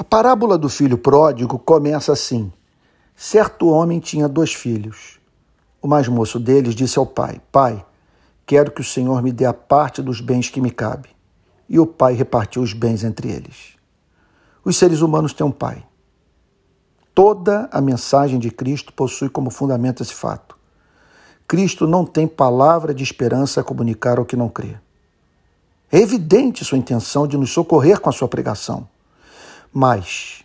A parábola do filho pródigo começa assim: Certo homem tinha dois filhos. O mais moço deles disse ao pai: Pai, quero que o Senhor me dê a parte dos bens que me cabe. E o pai repartiu os bens entre eles. Os seres humanos têm um pai. Toda a mensagem de Cristo possui como fundamento esse fato. Cristo não tem palavra de esperança a comunicar ao que não crê. É evidente sua intenção de nos socorrer com a sua pregação mas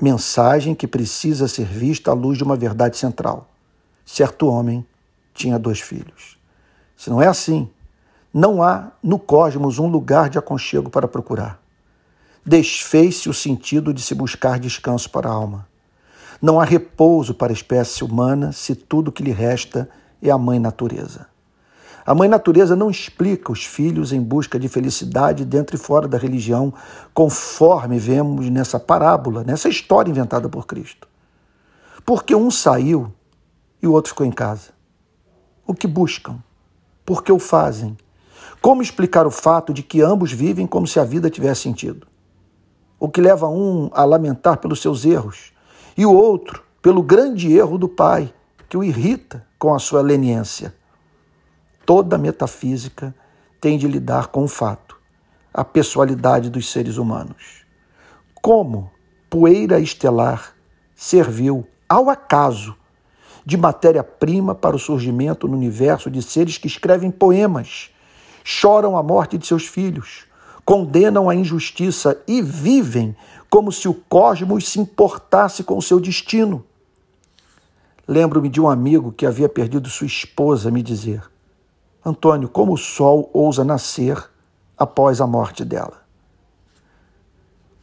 mensagem que precisa ser vista à luz de uma verdade central. Certo homem tinha dois filhos. Se não é assim, não há no cosmos um lugar de aconchego para procurar. Desfez-se o sentido de se buscar descanso para a alma. Não há repouso para a espécie humana se tudo que lhe resta é a mãe natureza. A mãe natureza não explica os filhos em busca de felicidade dentro e fora da religião, conforme vemos nessa parábola, nessa história inventada por Cristo. Porque um saiu e o outro ficou em casa. O que buscam? Por que o fazem? Como explicar o fato de que ambos vivem como se a vida tivesse sentido? O que leva um a lamentar pelos seus erros e o outro pelo grande erro do pai, que o irrita com a sua leniência. Toda metafísica tem de lidar com o fato, a pessoalidade dos seres humanos. Como poeira estelar serviu ao acaso de matéria-prima para o surgimento no universo de seres que escrevem poemas, choram a morte de seus filhos, condenam a injustiça e vivem como se o cosmos se importasse com o seu destino. Lembro-me de um amigo que havia perdido sua esposa me dizer: Antônio, como o sol ousa nascer após a morte dela?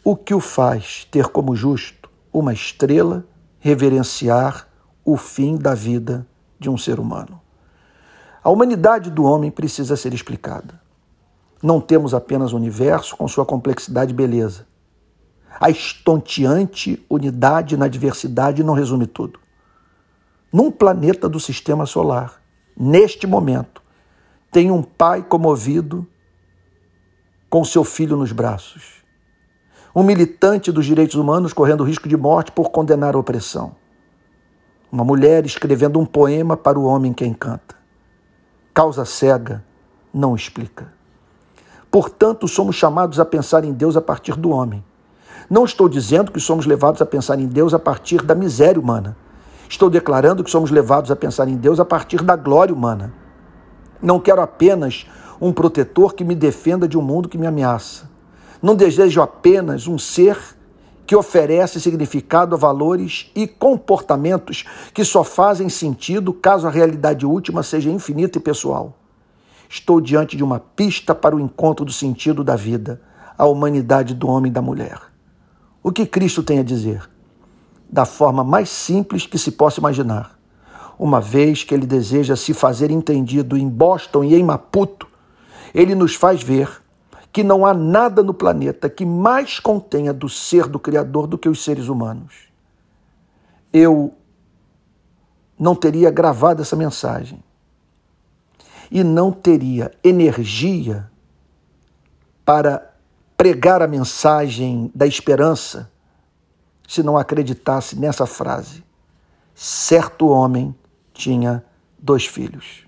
O que o faz ter como justo uma estrela reverenciar o fim da vida de um ser humano? A humanidade do homem precisa ser explicada. Não temos apenas o universo com sua complexidade e beleza. A estonteante unidade na diversidade não resume tudo. Num planeta do sistema solar, neste momento, tem um pai comovido com seu filho nos braços. Um militante dos direitos humanos correndo risco de morte por condenar a opressão. Uma mulher escrevendo um poema para o homem que encanta. Causa cega não explica. Portanto, somos chamados a pensar em Deus a partir do homem. Não estou dizendo que somos levados a pensar em Deus a partir da miséria humana. Estou declarando que somos levados a pensar em Deus a partir da glória humana. Não quero apenas um protetor que me defenda de um mundo que me ameaça. Não desejo apenas um ser que oferece significado a valores e comportamentos que só fazem sentido caso a realidade última seja infinita e pessoal. Estou diante de uma pista para o encontro do sentido da vida, a humanidade do homem e da mulher. O que Cristo tem a dizer? Da forma mais simples que se possa imaginar uma vez que ele deseja se fazer entendido em Boston e em Maputo, ele nos faz ver que não há nada no planeta que mais contenha do ser do Criador do que os seres humanos. Eu não teria gravado essa mensagem e não teria energia para pregar a mensagem da esperança se não acreditasse nessa frase. Certo homem tinha dois filhos.